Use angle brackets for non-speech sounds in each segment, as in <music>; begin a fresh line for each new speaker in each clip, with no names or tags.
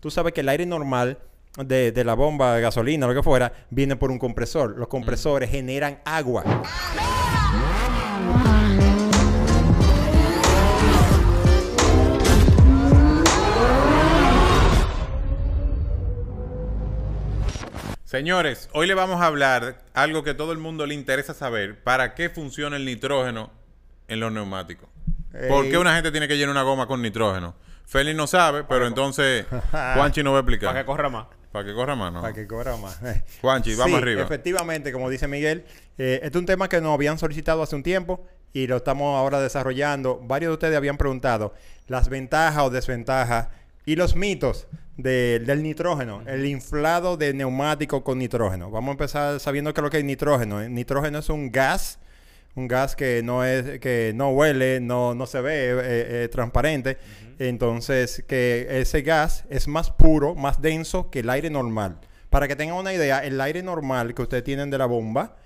tú sabes que el aire normal de, de la bomba de gasolina, lo que fuera, viene por un compresor. Los compresores generan agua.
Señores, hoy le vamos a hablar algo que todo el mundo le interesa saber. ¿Para qué funciona el nitrógeno en los neumáticos? ¿Por qué una gente tiene que llenar una goma con nitrógeno? Félix no sabe, pero entonces <laughs> Juanchi nos va a explicar.
Para que corra más.
Para que corra más, ¿no?
Para que cobra más. <laughs>
Juanchi, vamos
Sí,
arriba.
Efectivamente, como dice Miguel, eh, este es un tema que nos habían solicitado hace un tiempo y lo estamos ahora desarrollando. Varios de ustedes habían preguntado las ventajas o desventajas y los mitos de- del nitrógeno, el inflado de neumático con nitrógeno. Vamos a empezar sabiendo qué es lo que es nitrógeno. El nitrógeno es un gas, un gas que no es, que no huele, no, no se ve, eh, eh, transparente. Entonces, que ese gas es más puro, más denso que el aire normal. Para que tengan una idea, el aire normal que ustedes tienen de la bomba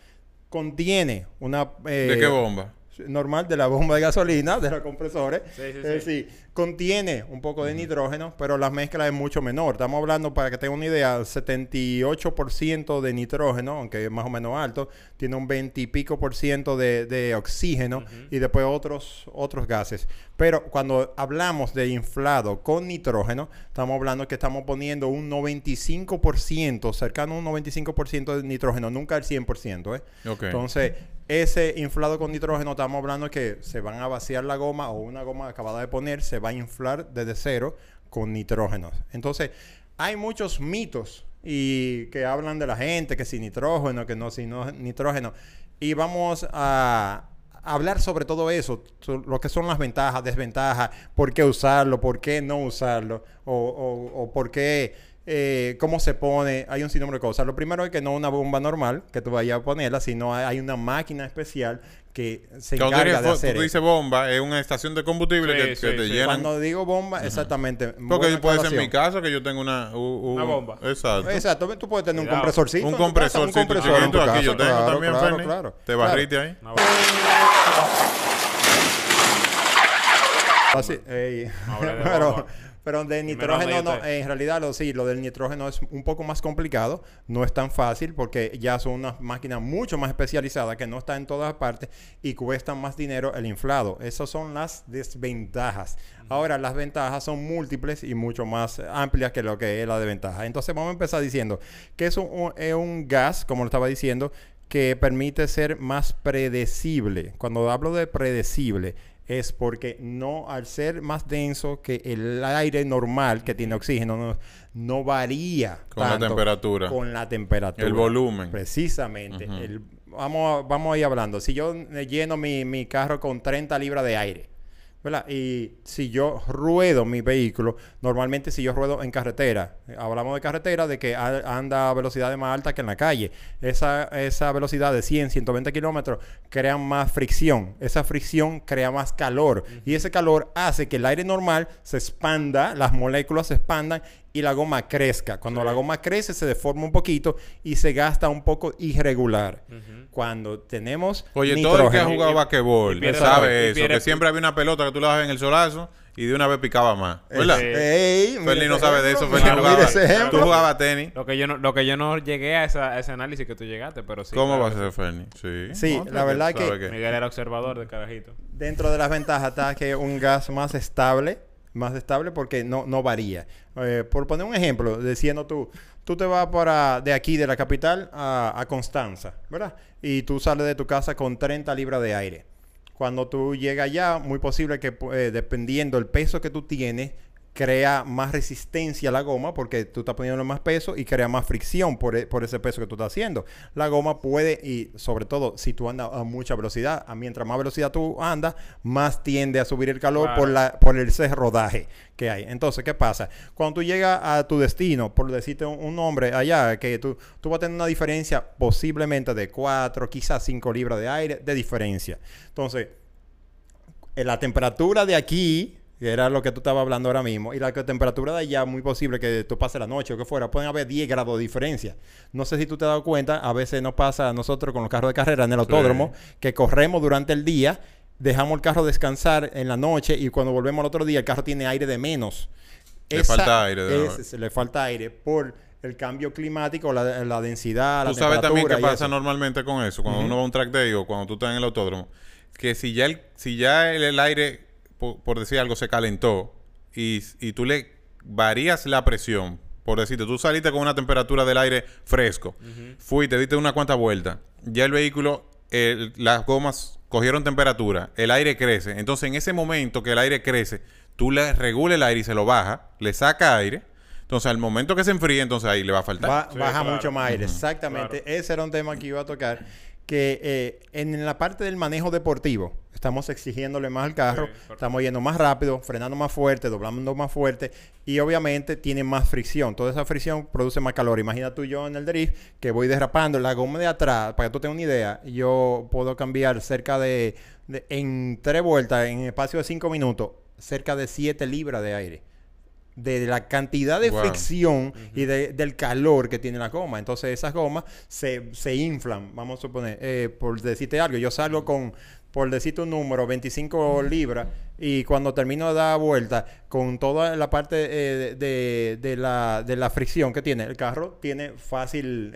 contiene una... eh,
¿De qué bomba?
Normal de la bomba de gasolina, de los compresores.
Sí, sí, sí.
sí, contiene un poco de nitrógeno, pero la mezcla es mucho menor. Estamos hablando, para que tengan una idea, 78% de nitrógeno, aunque es más o menos alto, tiene un 20 y pico por ciento de, de oxígeno y después otros, otros gases. Pero cuando hablamos de inflado con nitrógeno, estamos hablando que estamos poniendo un 95%, cercano a un 95% de nitrógeno, nunca el 100%. ¿eh? Entonces, ese inflado con nitrógeno, estamos hablando que se van a vaciar la goma o una goma acabada de poner, se va a inflar desde cero con nitrógeno. Entonces, hay muchos mitos y que hablan de la gente, que si nitrógeno, que no si no nitrógeno. Y vamos a hablar sobre todo eso, so- lo que son las ventajas, desventajas, por qué usarlo, por qué no usarlo, o, o- o por qué, eh, cómo se pone, hay un sinnúmero de cosas. Lo primero es que no una bomba normal que tú vayas a ponerla, sino hay una máquina especial que se
Cuando
encarga
dices,
de hacer
tú dices bomba, es una estación de combustible
Sí,
que, te
sí.
llenan.
Cuando digo bomba, exactamente.
Porque puede ser en mi caso que yo tengo una... u- u-
Una bomba.
Exacto.
Exacto, tú puedes tener un compresorcito.
Un
en tu casa,
compresor,
un compresor en tu
aquí
casa,
yo tengo
claro,
también,
claro,
Fernie.
claro.
Te barriste ahí.
Una bomba.
Así, ey. <laughs> Pero. Pero de
Primero
nitrógeno, no, en realidad, lo, sí, lo del nitrógeno es un poco más complicado. No es tan fácil porque ya son unas máquinas mucho más especializadas que no están en todas partes y cuestan más dinero el inflado. Esas son las desventajas. Ahora, las ventajas son múltiples y mucho más amplias que lo que es la desventaja. Entonces, vamos a empezar diciendo que es un, es un gas, como lo estaba diciendo, que permite ser más predecible. Cuando hablo de predecible, es porque no, al ser más denso que el aire normal que tiene oxígeno, no, no varía
Con la temperatura.
Con la temperatura.
El volumen.
Precisamente. El- vamos, a- vamos a ir hablando. Si yo eh, lleno mi, mi carro con 30 libras de aire, ¿verdad? Y si yo ruedo mi vehículo, normalmente si yo ruedo en carretera, eh, hablamos de carretera, de que a- anda a velocidades más altas que en la calle. Esa, esa velocidad de 100, 120 kilómetros crea más fricción. Esa fricción crea más calor. Y ese calor hace que el aire normal se expanda, las moléculas se expandan y la goma crezca. Cuando la goma crece se deforma un poquito y se gasta un poco irregular. Cuando tenemos
Oye, todo el que ha
nitrógeno-
jugado basquetbol sabe
y
eso, que siempre había una pelota que tú la dabas en el solazo y de una vez picaba más. ¿Verdad?
Sí.
Ey,
no sabe de eso,
mira
jugaba,
ese ejemplo.
tú jugabas tenis.
Lo que yo no, lo que yo no llegué a, esa- a ese análisis que tú llegaste, pero sí.
¿Cómo
claro
va a
que
ser Fernie? Sí,
Sí,
No,
la verdad que-
sí. Miguel era observador de carajito.
Dentro de las ventajas está que es un gas más estable, más estable porque no, no varía. Eh, por poner un ejemplo, diciendo tú, tú te vas para de aquí, de la capital, a, a Constanza, ¿verdad? Y tú sales de tu casa con 30 libras de aire. Cuando tú llegas allá, muy posible que eh, dependiendo del peso que tú tienes, crea más resistencia a la goma porque tú estás poniendo más peso y crea más fricción por, e- por ese peso que tú estás haciendo. La goma puede, y sobre todo si tú andas a mucha velocidad, a mientras más velocidad tú andas, más tiende a subir el calor por, la, por el ese rodaje que hay. Entonces, ¿qué pasa? Cuando tú llegas a tu destino, por decirte un, un nombre allá, que tú, tú vas a tener una diferencia posiblemente de 4, quizás 5 libras de aire de diferencia. Entonces, en la temperatura de aquí, que era lo que tú estabas hablando ahora mismo, y la temperatura de allá, muy posible que tú pases la noche o que fuera, pueden haber 10 grados de diferencia. No sé si tú te has dado cuenta, a veces nos pasa a nosotros con los carros de carrera en el autódromo, que corremos durante el día, dejamos el carro descansar en la noche y cuando volvemos al otro día el carro tiene aire de menos.
Le
esa-
falta aire, de
le falta aire por el cambio climático, la, la densidad, la
Tú sabes también qué pasa
eso.
normalmente con eso, cuando uno va a un track day o cuando tú estás en el autódromo, que si ya el, si ya el, el aire, por, por decir algo, se calentó y, y tú le varías la presión, por decirte, tú saliste con una temperatura del aire fresco, fuiste, diste una cuanta vuelta, ya el vehículo, el- las gomas cogieron temperatura, el aire crece, entonces en ese momento que el aire crece, tú le regulas el aire y se lo baja, le saca aire, entonces al momento que se enfríe, entonces ahí le va a faltar.
Sí,
baja
claro.
mucho más aire. Exactamente. Ese era un tema que iba a tocar. Que eh, en la parte del manejo deportivo, estamos exigiéndole más al carro,
Sí,
estamos yendo más rápido, frenando más fuerte, doblando más fuerte y obviamente tiene más fricción. Toda esa fricción produce más calor. Imagina tú yo en el drift que voy derrapando la goma de atrás, para que tú tengas una idea, yo puedo cambiar cerca de, de- en tres vueltas, en espacio de cinco minutos, cerca de 7 libras de aire. De la cantidad de
Wow.
fricción y de- del calor que tiene la goma. Entonces esas gomas se, se inflan, vamos a suponer, eh, por decirte algo, yo salgo con, por decirte un número, 25 libras y cuando termino de dar vuelta con toda la parte eh, de, de la, de la fricción que tiene, el carro tiene fácil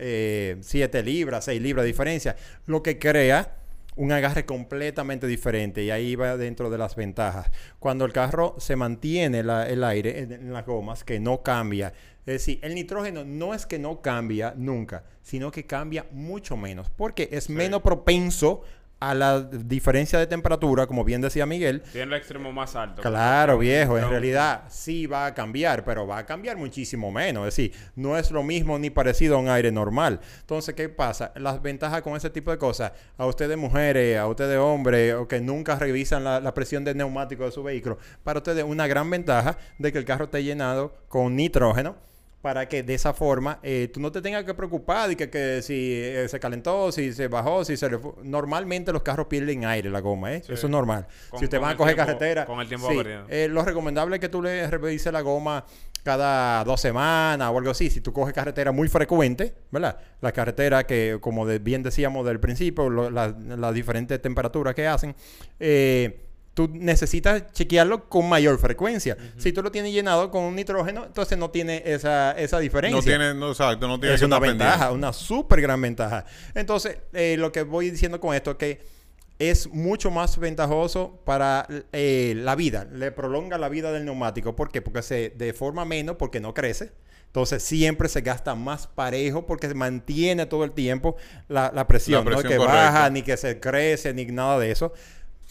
7 libras, 6 libras de diferencia, lo que crea un agarre completamente diferente y ahí va dentro de las ventajas. Cuando el carro se mantiene la- el aire en, en las gomas, que no cambia. Es decir, el nitrógeno no es que no cambia nunca, sino que cambia mucho menos, porque es menos propenso a la diferencia de temperatura, como bien decía Miguel.
Tiene el extremo más alto.
Claro, viejo, en realidad sí va a cambiar, pero va a cambiar muchísimo menos. Es decir, no es lo mismo ni parecido a un aire normal. Entonces, ¿qué pasa? Las ventajas con ese tipo de cosas, a ustedes mujeres, a ustedes hombres, o que nunca revisan la, la presión del neumático de su vehículo, para ustedes una gran ventaja de que el carro esté llenado con nitrógeno para que de esa forma eh, tú no te tengas que preocupar de que, que si eh, se calentó, si se bajó, si se le fu- Normalmente los carros pierden aire la goma, ¿eh?
Sí.
Eso es normal.
Con-
si usted va a coger
tiempo-
carretera...
con el tiempo
sí, eh, lo recomendable es que tú le revises la goma cada dos semanas o algo así. Si tú coges carretera muy frecuente, ¿verdad? La carretera que, como de- bien decíamos del principio, la- las diferentes temperaturas que hacen, eh, tú necesitas chequearlo con mayor frecuencia. Si tú lo tienes llenado con un nitrógeno, entonces no tiene esa, esa diferencia.
No tiene, no, exacto, no tiene
Es
que
una ventaja,
pendiente.
una súper gran ventaja. Entonces, eh, lo que voy diciendo con esto es que es mucho más ventajoso para eh, la vida, le prolonga la vida del neumático. ¿Por qué? Porque se deforma menos, porque no crece. Entonces siempre se gasta más parejo porque se mantiene todo el tiempo la, la presión,
La
no
presión
que
correcta.
baja, ni que se crece, ni nada de eso.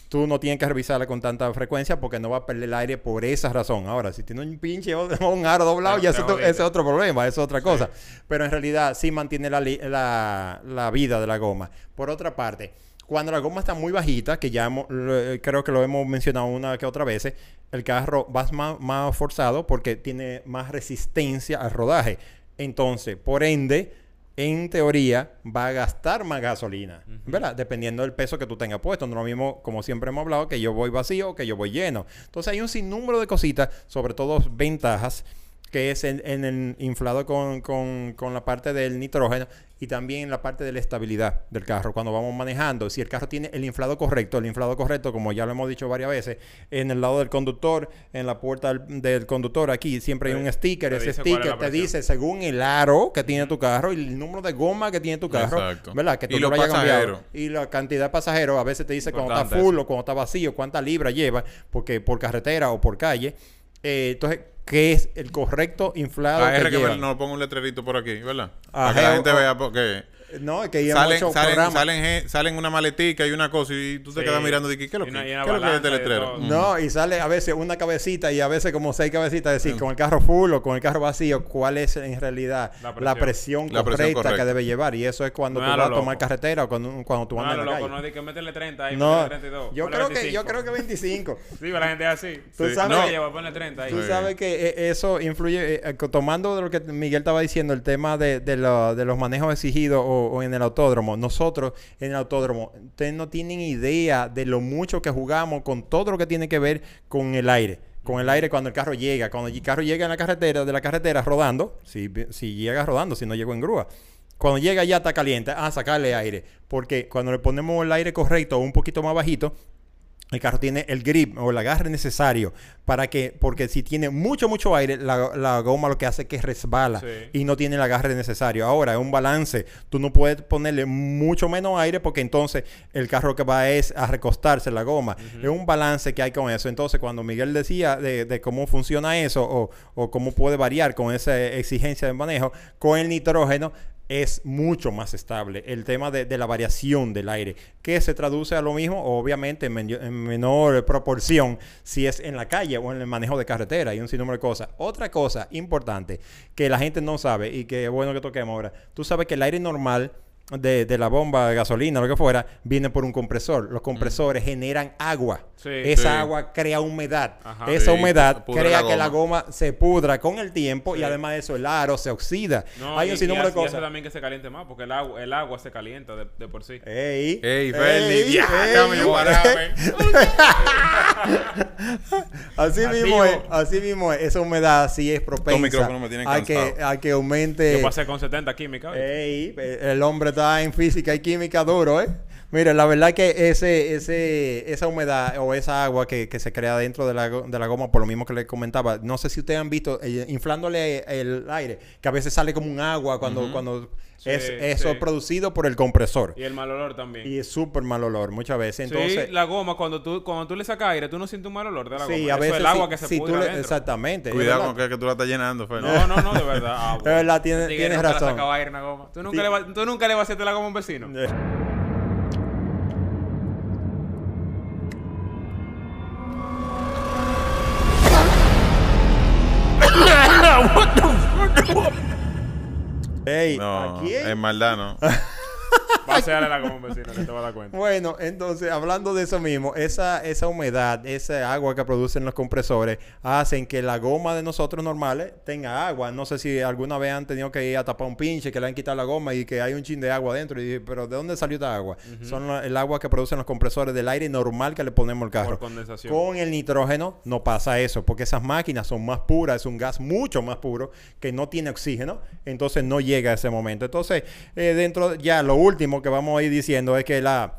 Tú no tienes que revisarla con tanta frecuencia porque no va a perder el aire por esa razón. Ahora, si tiene un pinche o <laughs> un aro doblado, ya ese es otro problema, es otra cosa. Pero en realidad sí mantiene la, la, la vida de la goma. Por otra parte, cuando la goma está muy bajita, que ya hemos- lo- eh, creo que lo hemos mencionado una que otra vez, el carro va más, más forzado porque tiene más resistencia al rodaje. Entonces, por ende, en teoría, va a gastar más gasolina, ¿verdad? Dependiendo del peso que tú tengas puesto. No es lo mismo, como siempre hemos hablado, que yo voy vacío o que yo voy lleno. Entonces, hay un sinnúmero de cositas, sobre todo ventajas, que es en, en el inflado con, con- con la parte del nitrógeno y también la parte de la estabilidad del carro cuando vamos manejando. Si el carro tiene el inflado correcto, el inflado correcto, como ya lo hemos dicho varias veces, en el lado del conductor, en la puerta del, del conductor, aquí siempre hay un sticker. Ese
es
sticker te dice según el aro que tiene tu carro y el número de goma que tiene tu carro,
Exacto.
¿verdad? Que
Y
tú
los
lo hayas cambiado. Y la cantidad de pasajeros, a veces te dice cuando está full o cuando está vacío, cuántas libras lleva, porque por carretera o por calle. Eh, entonces, ¿qué es el correcto inflado
Ah,
que
que nos ponga un letrerito por aquí, ¿verdad? Para que la gente vea porque
No, es que ya
salen,
muchos
salen,
programas.
salen, salen una maletica y una cosa y tú te
Sí.
quedas mirando y dices, ¿qué es lo
Y
que,
y
¿qué es lo que es este
y
letrero? Mm.
No, y sale a veces una cabecita y a veces como seis cabecitas, es decir, con el carro full o con el carro vacío, cuál es en realidad
La
la
presión.
presión,
La presión
correcta, que
correcta.
debe llevar. Y eso es cuando
No
tú
a
vas a tomar
loco.
carretera o cuando, cuando tú
No,
andas
lo
en la
loco,
calle.
no es de que métele 30 ahí,
No,
métele 32.
yo creo que
25.
yo creo que 25. <laughs>
Sí, pero la gente es así.
Tú
Sí.
sabes,
No.
Lleva, ponle 30 ahí.
Tú sabes que eh, eso influye, eh, eh, tomando de lo que Miguel estaba diciendo, el tema de, de los manejos exigidos o, o en el autódromo. Nosotros en el autódromo, ustedes no tienen idea de lo mucho que jugamos con todo lo que tiene que ver con el aire. Con el aire cuando el carro llega. Cuando el carro llega en la carretera, de la carretera rodando, si, si llega rodando, si no llegó en grúa. Cuando llega ya está caliente, a sacarle aire. Porque cuando le ponemos el aire correcto o un poquito más bajito, el carro tiene el grip o el agarre necesario para que, porque si tiene mucho, mucho aire, la, la goma lo que hace es que resbala
Sí.
y no tiene el agarre necesario. Ahora, es un balance. Tú no puedes ponerle mucho menos aire porque entonces el carro que va es a recostarse la goma. Es un balance que hay con eso. Entonces, cuando Miguel decía de, de cómo funciona eso o, o cómo puede variar con esa exigencia de manejo, con el nitrógeno es mucho más estable. El tema de, de la variación del aire, que se traduce a lo mismo, obviamente en, en menor proporción, si es en la calle o en el manejo de carretera y un sinnúmero de cosas. Otra cosa importante que la gente no sabe y que es bueno que toquemos ahora, tú sabes que el aire normal de, de la bomba de gasolina o lo que fuera, viene por un compresor. Los compresores generan agua.
Sí.
Esa
Sí.
agua crea humedad.
Ajá.
Esa
Sí,
humedad crea
la
que la
goma.
se pudra con el tiempo y además de eso el aro se oxida.
No,
Hay
y-
un sinnúmero de
hace- y hace
cosas.
también que se caliente más, porque el agua, el agua se calienta de, de por sí.
Ey,
Ey, ya, guarabe. <laughs> <laughs>
Así mismo es, así mismo es. Esa humedad sí es propensa.
micrófonos me tienen
hay que, hay que aumente.
Yo pasé con 70 químicas. ¿oíste?
Ey, el hombre en física y química duro, ¿eh? Mire, la verdad que ese, ese, esa humedad o esa agua que, que se crea dentro de la, de la goma, por lo mismo que le comentaba, no sé si ustedes han visto, eh, inflándole el aire, que a veces sale como un agua cuando, cuando
Sí,
es eso
sí.
es producido por el compresor.
Y el mal olor también.
Y es súper mal olor muchas veces. Entonces,
sí, la goma, cuando tú, cuando tú le sacas aire, tú no sientes un mal olor de la goma.
sí, a
Eso
veces
es el agua
sí,
que se
sí,
pudre
tú le-
adentro.
Exactamente.
Cuidado con que, que tú la estás llenando, Fernie.
No, no, no, de verdad. Ah, <laughs>
Es verdad, tienes
le
razón.
aire a una goma. ¿Tú nunca,
Sí.
le, va- tú nunca le vas a hacerte la goma a un vecino.
Eh. Ey,
No,
¿a quién?
en maldad, no. <laughs>
Va a hacerle la goma a un vecino, que te vas a dar cuenta.
Bueno, entonces, hablando de eso mismo, esa, esa humedad, esa agua que producen los compresores, hacen que la goma de nosotros normales tenga agua. No sé si alguna vez han tenido que ir a tapar un pinche, que le han quitado la goma y que hay un chin de agua dentro. Y dije, pero ¿de dónde salió esta agua? Son la- el agua que producen los compresores del aire normal que le ponemos al carro.
Por condensación.
Con el nitrógeno no pasa eso, porque esas máquinas son más puras, es un gas mucho más puro que no tiene oxígeno, entonces no llega a ese momento. Entonces, eh, dentro, ya lo último que vamos a ir diciendo es que la,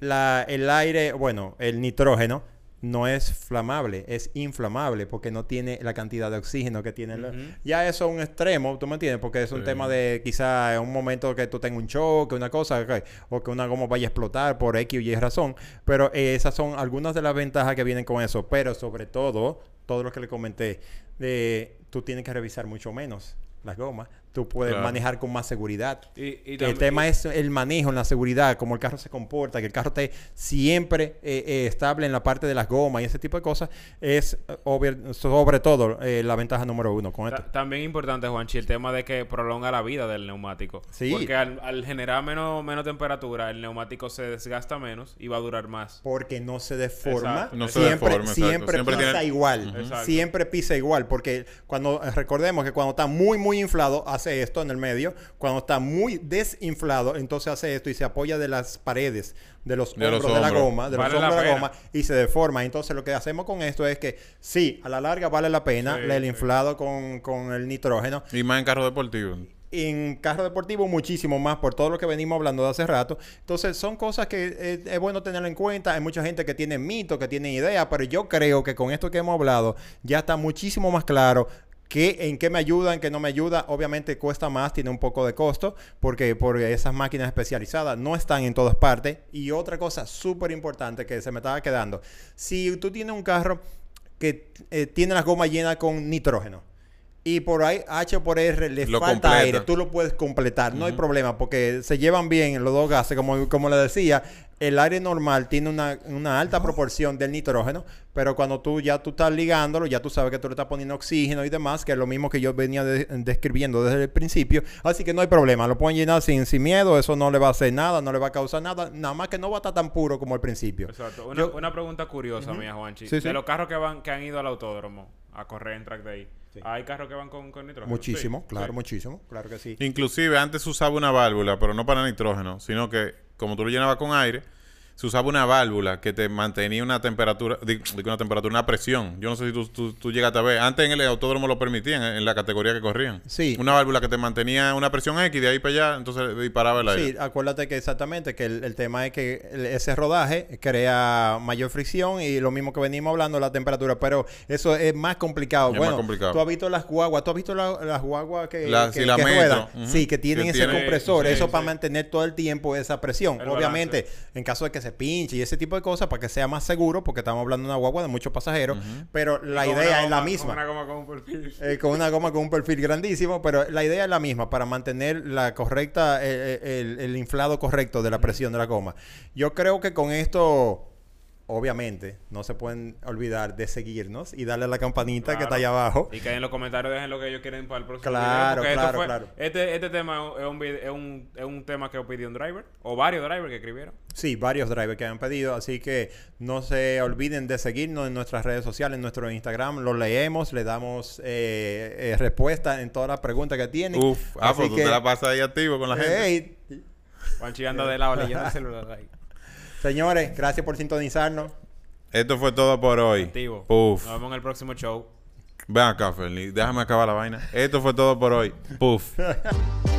la, el aire, bueno, el nitrógeno no es flamable, es inflamable porque no tiene la cantidad de oxígeno que tiene. Ya eso es un extremo, ¿tú me entiendes? Porque es un
Sí.
tema de quizá en un momento que tú tengas un choque, una cosa, o que una goma vaya a explotar por X o Y razón. Pero eh, esas son algunas de las ventajas que vienen con eso. Pero sobre todo, todo lo que le comenté, de, tú tienes que revisar mucho menos las gomas. Tú puedes
Claro.
manejar con más seguridad.
Y, y
Que el tema es el manejo en la seguridad, cómo el carro se comporta, que el carro esté siempre eh, eh, estable en la parte de las gomas y ese tipo de cosas, es eh, sobre todo eh, la ventaja número uno con esto.
Ta- También importante, Juanchi, el tema de que prolonga la vida del neumático.
Sí.
Porque al, al generar menos, menos temperatura, el neumático se desgasta menos y va a durar más.
Porque no se deforma.
Exacto.
No se
siempre
deforma,
siempre,
Siempre
pisa
tiene-
igual. Siempre pisa igual. Porque cuando recordemos que cuando está muy, muy inflado, hace esto en el medio. Cuando está muy desinflado, entonces hace esto y se apoya de las paredes, de los
De los
hombros de la goma, de
Vale
los hombros de la goma y se deforma. Entonces lo que hacemos con esto es que sí, a la larga vale la pena
Sí,
el
sí.
inflado con, con el nitrógeno.
Y más en carro deportivo.
En carro deportivo muchísimo más por todo lo que venimos hablando de hace rato. Entonces son cosas que eh, es bueno tenerlo en cuenta. Hay mucha gente que tiene mitos, que tiene ideas, pero yo creo que con esto que hemos hablado ya está muchísimo más claro. Que en qué me ayuda, en qué no me ayuda. Obviamente cuesta más, tiene un poco de costo, porque, porque esas máquinas especializadas no están en todas partes. Y otra cosa súper importante que se me estaba quedando, si tú tienes un carro que eh, tiene las gomas llenas con nitrógeno, y por ahí H por R le
Lo
falta
completa.
aire, tú lo puedes completar, no hay problema, porque se llevan bien los dos gases, como, como le decía, el aire normal tiene una, una alta proporción del nitrógeno, pero cuando tú ya tú estás ligándolo, ya tú sabes que tú le estás poniendo oxígeno y demás, que es lo mismo que yo venía de- describiendo desde el principio, así que no hay problema, lo pueden llenar sin, sin miedo, eso no le va a hacer nada, no le va a causar nada, nada más que no va a estar tan puro como al principio.
Exacto. Una,
Yo-
una pregunta curiosa, mía, Juanchi.
Sí, sí.
De los carros que van que han ido al autódromo a correr en track day,
Sí.
¿hay carros que van con, con nitrógeno?
Muchísimo,
Sí,
claro,
sí.
muchísimo, claro que sí.
Inclusive antes se usaba una válvula, pero no para nitrógeno, sino que como tú lo llenabas con aire, se usaba una válvula que te mantenía una temperatura, di- digo una temperatura, una presión. Yo no sé si tú, tú, tú llegaste a ver. Antes en el autódromo lo permitían, en la categoría que corrían.
Sí.
Una válvula que te mantenía una presión X, de ahí para allá, entonces disparaba el aire.
Sí, acuérdate que exactamente que el, el tema es que el- ese rodaje crea mayor fricción y lo mismo que venimos hablando, la temperatura, pero eso es más complicado.
Es
bueno,
más complicado.
tú has visto las guaguas, tú has visto la- las guaguas que,
La-
que,
la
ruedan? Sí, que tienen
Que
ese
tiene-
compresor,
sí,
eso
sí.
para mantener todo el tiempo esa presión.
El
Obviamente, en caso de que se pinche y ese tipo de cosas, para que sea más seguro, porque estamos hablando de una guagua de muchos pasajeros, pero la
Con
idea es la misma.
Con una goma con un perfil.
Eh, con una goma con un perfil grandísimo, pero la idea es la misma, para mantener la correcta, eh, eh, el, el inflado correcto de la presión de la goma. Yo creo que con esto, obviamente, no se pueden olvidar de seguirnos y darle a la campanita que está ahí abajo.
Y que en los comentarios dejen lo que ellos quieren para el próximo
Claro,
video.
claro,
fue-
claro.
Este, este tema es un, es, un, es un tema que pidió un driver. O varios drivers que escribieron.
Sí, varios drivers que han pedido, así que no se olviden de seguirnos en nuestras redes sociales, en nuestro Instagram, lo leemos, le damos eh, eh, respuesta en todas las preguntas que tienen.
Uf, ah,
Así
pues tú
que,
te la pasas ahí activo con la gente.
hey,
Juanchi anda de lado leyendo el celular ahí.
Señores, gracias por sintonizarnos.
Esto fue todo por hoy.
Activo.
Puf.
Nos vemos en el próximo show.
Ven acá, Ferni. Déjame acabar la vaina. Esto fue todo por hoy. Puf. <laughs>